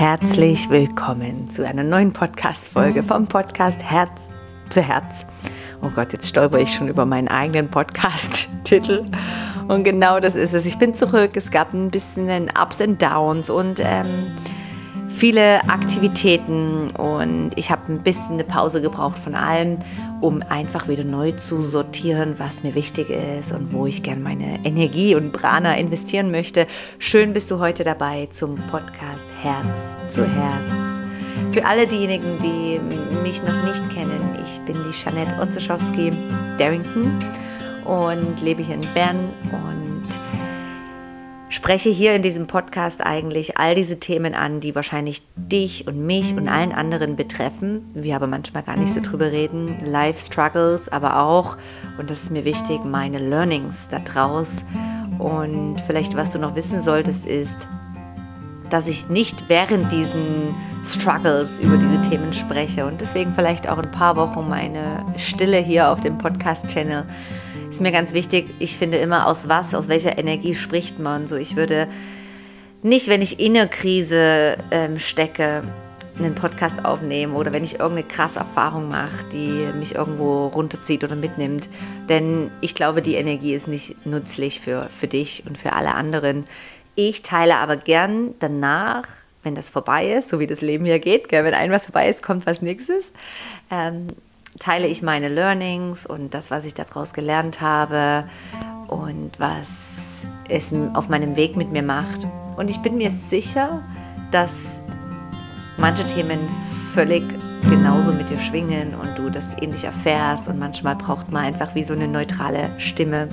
herzlich willkommen zu einer neuen Podcast-Folge vom Podcast Herz zu Herz. Oh Gott, jetzt stolper ich schon über meinen eigenen Podcast-Titel. Und genau das ist es. Ich bin zurück. Es gab ein bisschen Ups und Downs und ähm, viele Aktivitäten und ich habe ein bisschen eine Pause gebraucht von allem, um einfach wieder neu zu sortieren, was mir wichtig ist und wo ich gerne meine Energie und Prana investieren möchte. Schön bist du heute dabei zum Podcast Herz zu Herz. Für alle diejenigen, die mich noch nicht kennen, ich bin die Jeanette Unzeschowski Darrington und lebe hier in Bern und spreche hier in diesem Podcast eigentlich all diese Themen an, die wahrscheinlich dich und mich und allen anderen betreffen. Wir aber manchmal gar nicht so drüber reden. Life Struggles, aber auch, und das ist mir wichtig, meine Learnings daraus. Und vielleicht, was du noch wissen solltest, ist, dass ich nicht während diesen Struggles über diese Themen spreche und deswegen vielleicht auch ein paar Wochen meine Stille hier auf dem Podcast-Channel ist mir ganz wichtig. Ich finde immer, aus was, aus welcher Energie spricht man. So, ich würde nicht, wenn ich in einer Krise ähm, stecke, einen Podcast aufnehmen oder wenn ich irgendeine krasse Erfahrung mache, die mich irgendwo runterzieht oder mitnimmt. Denn ich glaube, die Energie ist nicht nützlich für, für dich und für alle anderen. Ich teile aber gern danach, wenn das vorbei ist, so wie das Leben hier geht, gell? wenn ein was vorbei ist, kommt was nächstes, ähm, teile ich meine Learnings und das, was ich daraus gelernt habe und was es auf meinem Weg mit mir macht. Und ich bin mir sicher, dass manche Themen völlig genauso mit dir schwingen und du das ähnlich erfährst und manchmal braucht man einfach wie so eine neutrale Stimme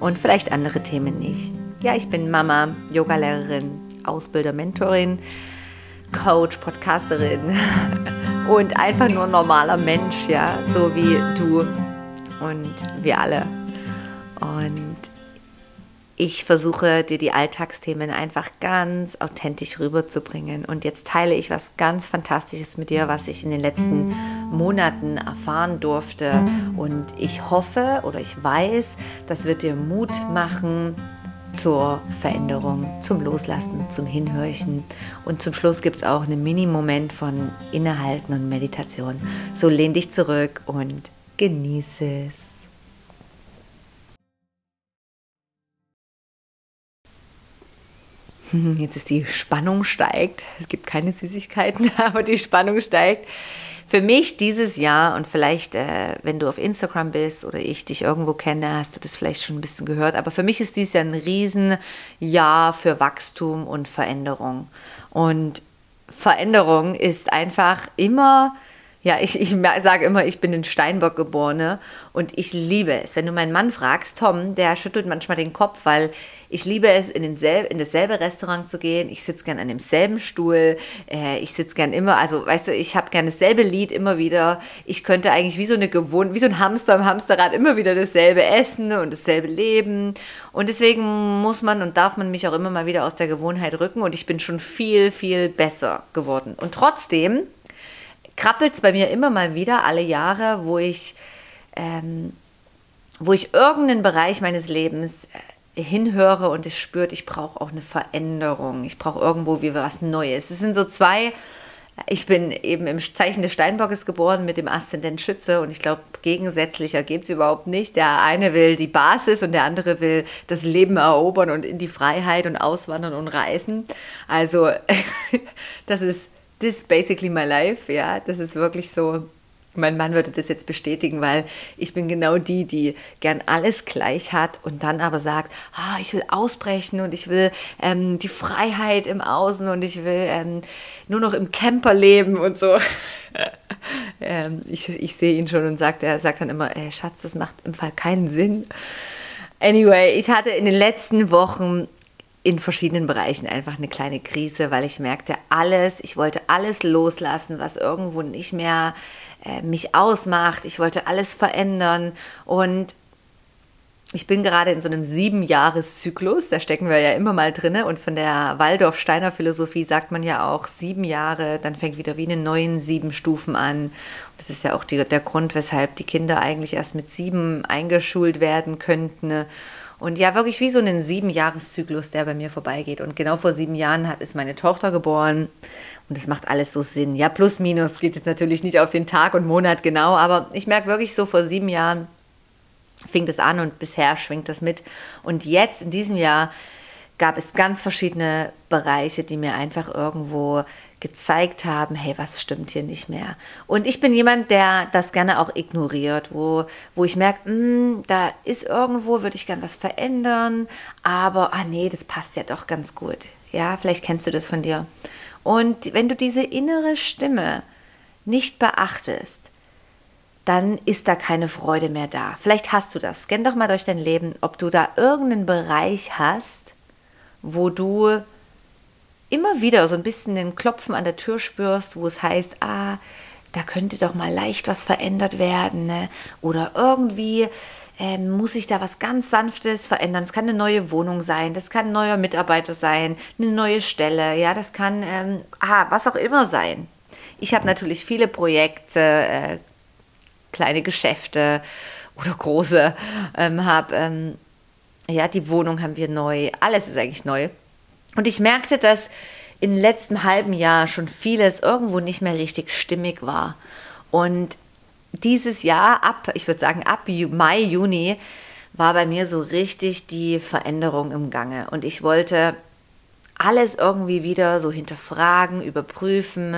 und vielleicht andere Themen nicht. Ja, ich bin Mama, Yogalehrerin, Ausbilder, Mentorin, Coach, Podcasterin und einfach nur normaler Mensch, ja, so wie du und wir alle. Und ich versuche dir die Alltagsthemen einfach ganz authentisch rüberzubringen. Und jetzt teile ich was ganz Fantastisches mit dir, was ich in den letzten Monaten erfahren durfte. Und ich hoffe oder ich weiß, das wird dir Mut machen, zur Veränderung, zum Loslassen, zum Hinhörchen. Und zum Schluss gibt es auch einen Mini-Moment von Innehalten und Meditation. So lehn dich zurück und genieße es. Jetzt ist die Spannung steigt. Es gibt keine Süßigkeiten, aber die Spannung steigt für mich dieses Jahr und vielleicht, äh, wenn du auf Instagram bist oder ich dich irgendwo kenne, hast du das vielleicht schon ein bisschen gehört. Aber für mich ist dieses Jahr ein Riesenjahr für Wachstum und Veränderung. Und Veränderung ist einfach immer ja, ich, ich sage immer, ich bin in Steinbock geborene und ich liebe es. Wenn du meinen Mann fragst, Tom, der schüttelt manchmal den Kopf, weil ich liebe es, in, denselbe, in dasselbe Restaurant zu gehen. Ich sitze gern an demselben Stuhl. Äh, ich sitze gern immer, also weißt du, ich habe gern dasselbe Lied immer wieder. Ich könnte eigentlich wie so eine gewohnt, wie so ein Hamster im Hamsterrad immer wieder dasselbe essen und dasselbe leben. Und deswegen muss man und darf man mich auch immer mal wieder aus der Gewohnheit rücken. Und ich bin schon viel, viel besser geworden. Und trotzdem krabbelt es bei mir immer mal wieder alle Jahre, wo ich, ähm, wo ich irgendeinen Bereich meines Lebens äh, hinhöre und es spürt, ich brauche auch eine Veränderung. Ich brauche irgendwo wie was Neues. Es sind so zwei. Ich bin eben im Zeichen des Steinbockes geboren mit dem Aszendent Schütze und ich glaube, gegensätzlicher geht es überhaupt nicht. Der eine will die Basis und der andere will das Leben erobern und in die Freiheit und auswandern und reisen. Also, das ist this is basically my life, ja, das ist wirklich so. Mein Mann würde das jetzt bestätigen, weil ich bin genau die, die gern alles gleich hat und dann aber sagt, ah, ich will ausbrechen und ich will ähm, die Freiheit im Außen und ich will ähm, nur noch im Camper leben und so. ähm, ich, ich sehe ihn schon und sagt, er sagt dann immer, äh, Schatz, das macht im Fall keinen Sinn. Anyway, ich hatte in den letzten Wochen in verschiedenen Bereichen einfach eine kleine Krise, weil ich merkte, alles, ich wollte alles loslassen, was irgendwo nicht mehr äh, mich ausmacht. Ich wollte alles verändern und ich bin gerade in so einem Siebenjahreszyklus, da stecken wir ja immer mal drin. Und von der Waldorf-Steiner-Philosophie sagt man ja auch sieben Jahre, dann fängt wieder wie eine neuen sieben Stufen an. Das ist ja auch die, der Grund, weshalb die Kinder eigentlich erst mit sieben eingeschult werden könnten. Und ja, wirklich wie so einen Siebenjahreszyklus, der bei mir vorbeigeht. Und genau vor sieben Jahren hat, ist meine Tochter geboren. Und es macht alles so Sinn. Ja, plus minus geht jetzt natürlich nicht auf den Tag und Monat genau. Aber ich merke wirklich so vor sieben Jahren fing das an und bisher schwingt das mit. Und jetzt in diesem Jahr gab es ganz verschiedene Bereiche, die mir einfach irgendwo gezeigt haben, hey, was stimmt hier nicht mehr? Und ich bin jemand, der das gerne auch ignoriert, wo, wo ich merke, hm, da ist irgendwo, würde ich gerne was verändern, aber, ah nee, das passt ja doch ganz gut. Ja, vielleicht kennst du das von dir. Und wenn du diese innere Stimme nicht beachtest, dann ist da keine Freude mehr da. Vielleicht hast du das. Scan doch mal durch dein Leben, ob du da irgendeinen Bereich hast, wo du immer wieder so ein bisschen den Klopfen an der Tür spürst, wo es heißt, ah, da könnte doch mal leicht was verändert werden ne? oder irgendwie ähm, muss ich da was ganz Sanftes verändern. Es kann eine neue Wohnung sein, das kann ein neuer Mitarbeiter sein, eine neue Stelle, ja, das kann ähm, ah, was auch immer sein. Ich habe natürlich viele Projekte, äh, kleine Geschäfte oder große, ähm, habe ähm, ja, die Wohnung haben wir neu, alles ist eigentlich neu. Und ich merkte, dass im letzten halben Jahr schon vieles irgendwo nicht mehr richtig stimmig war. Und dieses Jahr ab, ich würde sagen ab Mai, Juni, war bei mir so richtig die Veränderung im Gange. Und ich wollte alles irgendwie wieder so hinterfragen, überprüfen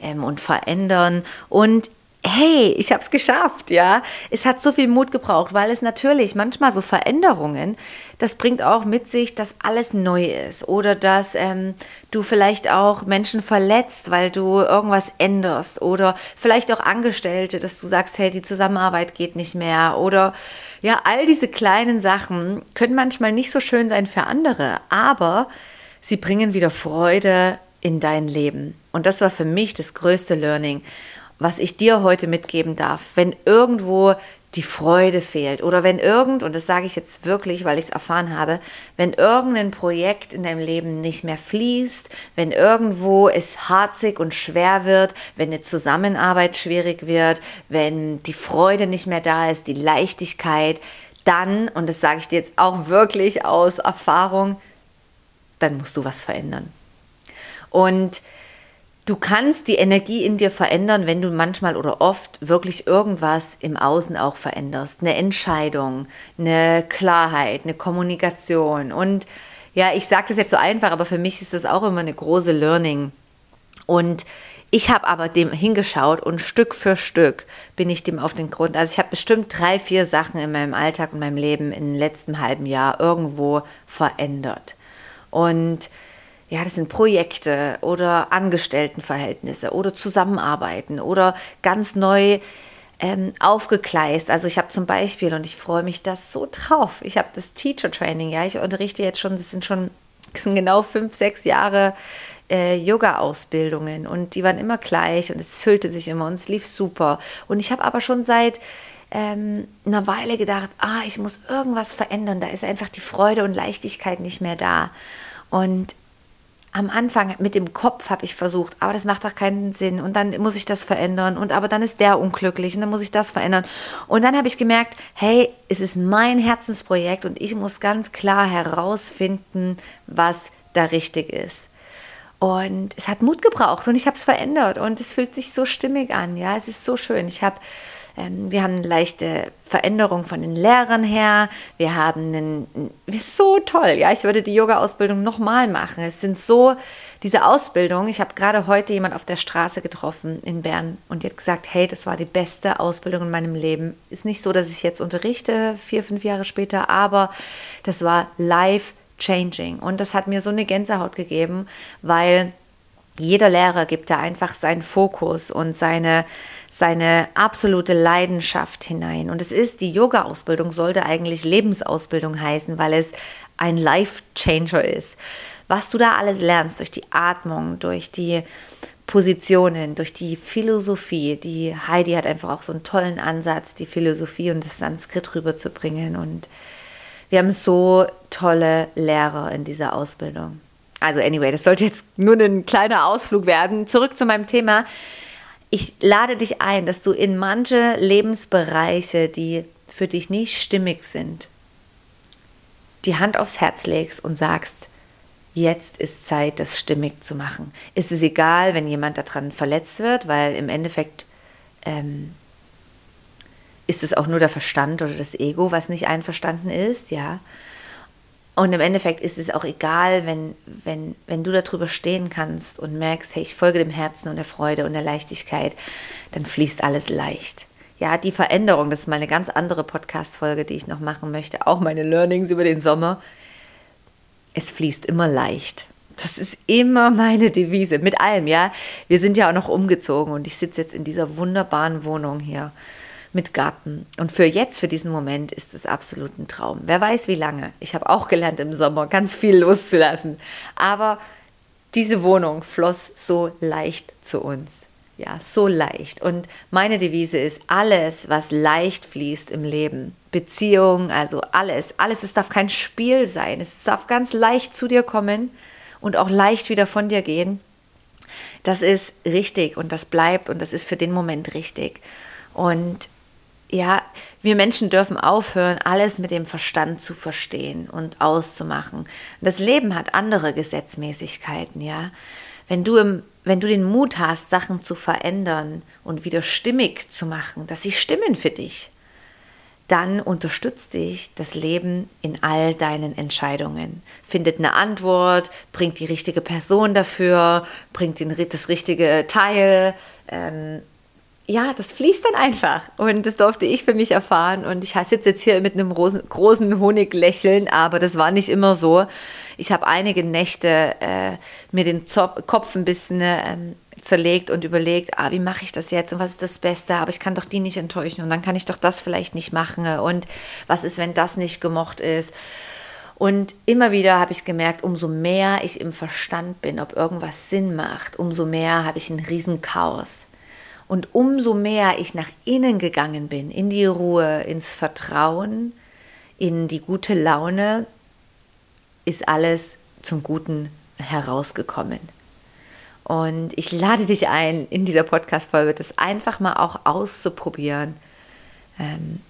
ähm, und verändern. Und hey, ich habe es geschafft, ja. Es hat so viel Mut gebraucht, weil es natürlich manchmal so Veränderungen, das bringt auch mit sich, dass alles neu ist oder dass ähm, du vielleicht auch Menschen verletzt, weil du irgendwas änderst oder vielleicht auch Angestellte, dass du sagst, hey, die Zusammenarbeit geht nicht mehr oder ja, all diese kleinen Sachen können manchmal nicht so schön sein für andere, aber sie bringen wieder Freude in dein Leben. Und das war für mich das größte Learning was ich dir heute mitgeben darf, wenn irgendwo die Freude fehlt oder wenn irgend, und das sage ich jetzt wirklich, weil ich es erfahren habe, wenn irgendein Projekt in deinem Leben nicht mehr fließt, wenn irgendwo es harzig und schwer wird, wenn eine Zusammenarbeit schwierig wird, wenn die Freude nicht mehr da ist, die Leichtigkeit, dann, und das sage ich dir jetzt auch wirklich aus Erfahrung, dann musst du was verändern. Und Du kannst die Energie in dir verändern, wenn du manchmal oder oft wirklich irgendwas im Außen auch veränderst. Eine Entscheidung, eine Klarheit, eine Kommunikation. Und ja, ich sage das jetzt so einfach, aber für mich ist das auch immer eine große Learning. Und ich habe aber dem hingeschaut und Stück für Stück bin ich dem auf den Grund. Also ich habe bestimmt drei, vier Sachen in meinem Alltag und meinem Leben im letzten halben Jahr irgendwo verändert. Und ja, das sind Projekte oder Angestelltenverhältnisse oder Zusammenarbeiten oder ganz neu ähm, aufgegleist. Also ich habe zum Beispiel, und ich freue mich das so drauf, ich habe das Teacher Training, ja, ich unterrichte jetzt schon, das sind schon das sind genau fünf, sechs Jahre äh, Yoga-Ausbildungen und die waren immer gleich und es füllte sich immer und es lief super. Und ich habe aber schon seit ähm, einer Weile gedacht, ah, ich muss irgendwas verändern, da ist einfach die Freude und Leichtigkeit nicht mehr da. Und am Anfang mit dem Kopf habe ich versucht, aber das macht doch keinen Sinn und dann muss ich das verändern und aber dann ist der unglücklich und dann muss ich das verändern. Und dann habe ich gemerkt, hey, es ist mein Herzensprojekt und ich muss ganz klar herausfinden, was da richtig ist. Und es hat Mut gebraucht und ich habe es verändert und es fühlt sich so stimmig an. Ja, es ist so schön. Ich habe wir haben eine leichte Veränderung von den Lehrern her. Wir haben einen, so toll. Ja, ich würde die Yoga-Ausbildung nochmal machen. Es sind so, diese Ausbildung, ich habe gerade heute jemand auf der Straße getroffen in Bern und hat gesagt, hey, das war die beste Ausbildung in meinem Leben. Ist nicht so, dass ich jetzt unterrichte, vier, fünf Jahre später, aber das war life changing. Und das hat mir so eine Gänsehaut gegeben, weil jeder Lehrer gibt da einfach seinen Fokus und seine, seine absolute Leidenschaft hinein. Und es ist, die Yoga-Ausbildung sollte eigentlich Lebensausbildung heißen, weil es ein Life-Changer ist. Was du da alles lernst durch die Atmung, durch die Positionen, durch die Philosophie. Die Heidi hat einfach auch so einen tollen Ansatz, die Philosophie und das Sanskrit rüberzubringen. Und wir haben so tolle Lehrer in dieser Ausbildung. Also anyway, das sollte jetzt nur ein kleiner Ausflug werden. Zurück zu meinem Thema. Ich lade dich ein, dass du in manche Lebensbereiche, die für dich nicht stimmig sind, die Hand aufs Herz legst und sagst, jetzt ist Zeit, das stimmig zu machen. Ist es egal, wenn jemand daran verletzt wird, weil im Endeffekt ähm, ist es auch nur der Verstand oder das Ego, was nicht einverstanden ist, ja. Und im Endeffekt ist es auch egal, wenn, wenn, wenn du darüber stehen kannst und merkst, hey, ich folge dem Herzen und der Freude und der Leichtigkeit, dann fließt alles leicht. Ja, die Veränderung, das ist mal eine ganz andere Podcast-Folge, die ich noch machen möchte, auch meine Learnings über den Sommer. Es fließt immer leicht. Das ist immer meine Devise, mit allem, ja. Wir sind ja auch noch umgezogen und ich sitze jetzt in dieser wunderbaren Wohnung hier mit Garten. Und für jetzt, für diesen Moment, ist es absolut ein Traum. Wer weiß wie lange. Ich habe auch gelernt im Sommer, ganz viel loszulassen. Aber diese Wohnung floss so leicht zu uns. Ja, so leicht. Und meine Devise ist, alles, was leicht fließt im Leben, Beziehung, also alles, alles, es darf kein Spiel sein. Es darf ganz leicht zu dir kommen und auch leicht wieder von dir gehen. Das ist richtig und das bleibt und das ist für den Moment richtig. Und ja, wir Menschen dürfen aufhören, alles mit dem Verstand zu verstehen und auszumachen. Das Leben hat andere Gesetzmäßigkeiten, ja. Wenn du, im, wenn du den Mut hast, Sachen zu verändern und wieder stimmig zu machen, dass sie stimmen für dich, dann unterstützt dich das Leben in all deinen Entscheidungen. Findet eine Antwort, bringt die richtige Person dafür, bringt den, das richtige Teil, ähm, ja, das fließt dann einfach. Und das durfte ich für mich erfahren. Und ich sitze jetzt hier mit einem großen, großen Honiglächeln, aber das war nicht immer so. Ich habe einige Nächte äh, mir den Zop Kopf ein bisschen äh, zerlegt und überlegt, ah, wie mache ich das jetzt und was ist das Beste, aber ich kann doch die nicht enttäuschen und dann kann ich doch das vielleicht nicht machen und was ist, wenn das nicht gemocht ist. Und immer wieder habe ich gemerkt, umso mehr ich im Verstand bin, ob irgendwas Sinn macht, umso mehr habe ich ein Riesenchaos. Und umso mehr ich nach innen gegangen bin, in die Ruhe, ins Vertrauen, in die gute Laune, ist alles zum Guten herausgekommen. Und ich lade dich ein, in dieser Podcast-Folge das einfach mal auch auszuprobieren, ähm,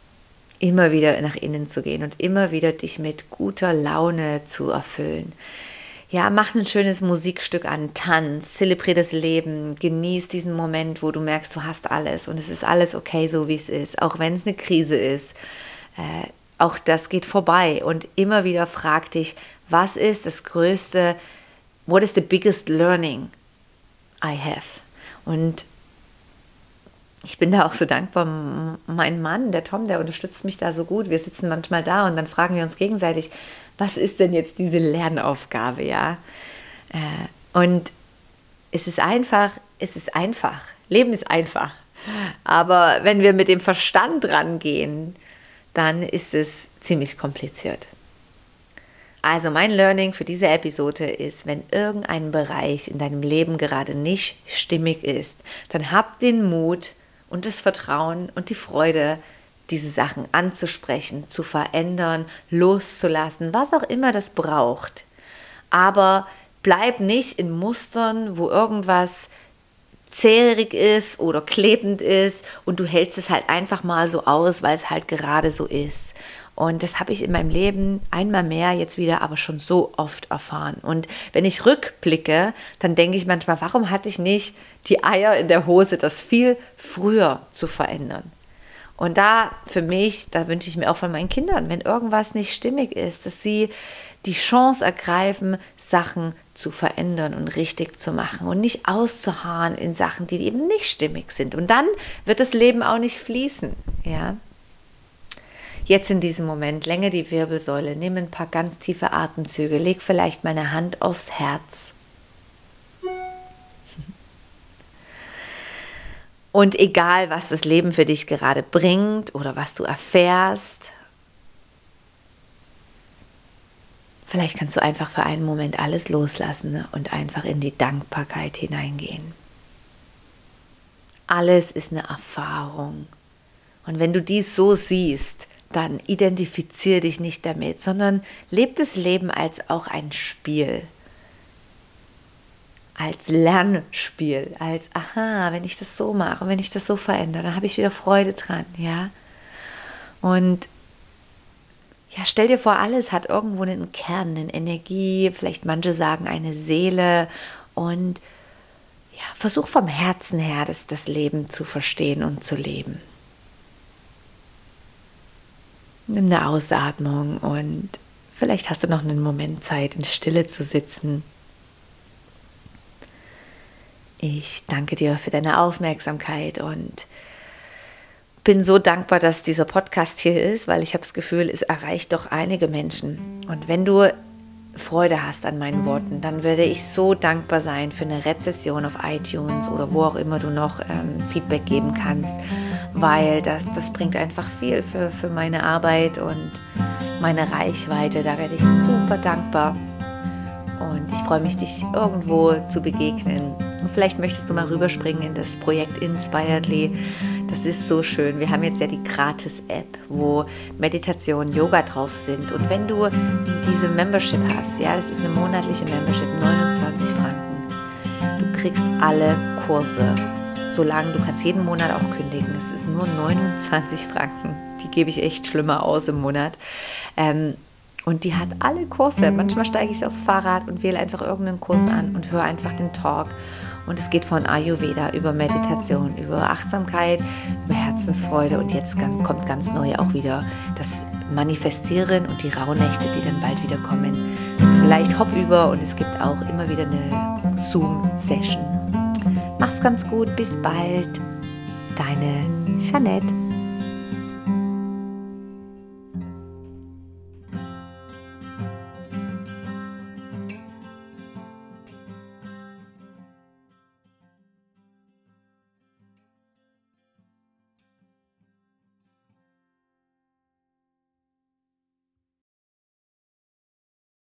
immer wieder nach innen zu gehen und immer wieder dich mit guter Laune zu erfüllen ja, mach ein schönes Musikstück an, tanz, zelebriere das Leben, genieß diesen Moment, wo du merkst, du hast alles und es ist alles okay, so wie es ist, auch wenn es eine Krise ist. Äh, auch das geht vorbei und immer wieder frag dich, was ist das größte, what is the biggest learning I have? Und ich bin da auch so dankbar. Mein Mann, der Tom, der unterstützt mich da so gut. Wir sitzen manchmal da und dann fragen wir uns gegenseitig, was ist denn jetzt diese Lernaufgabe, ja? Äh, und es ist einfach, es ist einfach. Leben ist einfach. Aber wenn wir mit dem Verstand rangehen, dann ist es ziemlich kompliziert. Also mein Learning für diese Episode ist, wenn irgendein Bereich in deinem Leben gerade nicht stimmig ist, dann hab den Mut und das Vertrauen und die Freude, diese Sachen anzusprechen, zu verändern, loszulassen, was auch immer das braucht. Aber bleib nicht in Mustern, wo irgendwas zährig ist oder klebend ist und du hältst es halt einfach mal so aus, weil es halt gerade so ist. Und das habe ich in meinem Leben einmal mehr jetzt wieder aber schon so oft erfahren. Und wenn ich rückblicke, dann denke ich manchmal, warum hatte ich nicht die Eier in der Hose, das viel früher zu verändern? Und da für mich, da wünsche ich mir auch von meinen Kindern, wenn irgendwas nicht stimmig ist, dass sie die Chance ergreifen, Sachen zu verändern und richtig zu machen und nicht auszuharren in Sachen, die eben nicht stimmig sind. Und dann wird das Leben auch nicht fließen. Ja. Jetzt in diesem Moment länge die Wirbelsäule, nimm ein paar ganz tiefe Atemzüge, leg vielleicht meine Hand aufs Herz Und egal, was das Leben für dich gerade bringt oder was du erfährst, vielleicht kannst du einfach für einen Moment alles loslassen und einfach in die Dankbarkeit hineingehen. Alles ist eine Erfahrung. Und wenn du dies so siehst, dann identifiziere dich nicht damit, sondern lebe das Leben als auch ein Spiel als Lernspiel, als aha, wenn ich das so mache, wenn ich das so verändere, dann habe ich wieder Freude dran, ja. Und ja, stell dir vor, alles hat irgendwo einen Kern, eine Energie, vielleicht manche sagen eine Seele und ja, versuch vom Herzen her das, das Leben zu verstehen und zu leben. Nimm eine Ausatmung und vielleicht hast du noch einen Moment Zeit, in Stille zu sitzen. Ich danke dir für deine Aufmerksamkeit und bin so dankbar, dass dieser Podcast hier ist, weil ich habe das Gefühl, es erreicht doch einige Menschen. Und wenn du Freude hast an meinen Worten, dann würde ich so dankbar sein für eine Rezession auf iTunes oder wo auch immer du noch ähm, Feedback geben kannst, weil das, das bringt einfach viel für, für meine Arbeit und meine Reichweite. Da werde ich super dankbar und ich freue mich, dich irgendwo zu begegnen. Und vielleicht möchtest du mal rüberspringen in das Projekt Inspiredly. Das ist so schön. Wir haben jetzt ja die Gratis-App, wo Meditation, Yoga drauf sind. Und wenn du diese Membership hast, ja, das ist eine monatliche Membership, 29 Franken, du kriegst alle Kurse, solange du kannst jeden Monat auch kündigen. Es ist nur 29 Franken. Die gebe ich echt schlimmer aus im Monat. Ähm, und die hat alle Kurse. Manchmal steige ich aufs Fahrrad und wähle einfach irgendeinen Kurs an und höre einfach den Talk. Und es geht von Ayurveda über Meditation, über Achtsamkeit, über Herzensfreude und jetzt kommt ganz neu auch wieder das Manifestieren und die Rauhnächte, die dann bald wieder kommen. Vielleicht hopp über und es gibt auch immer wieder eine Zoom-Session. Mach's ganz gut, bis bald. Deine Jeanette.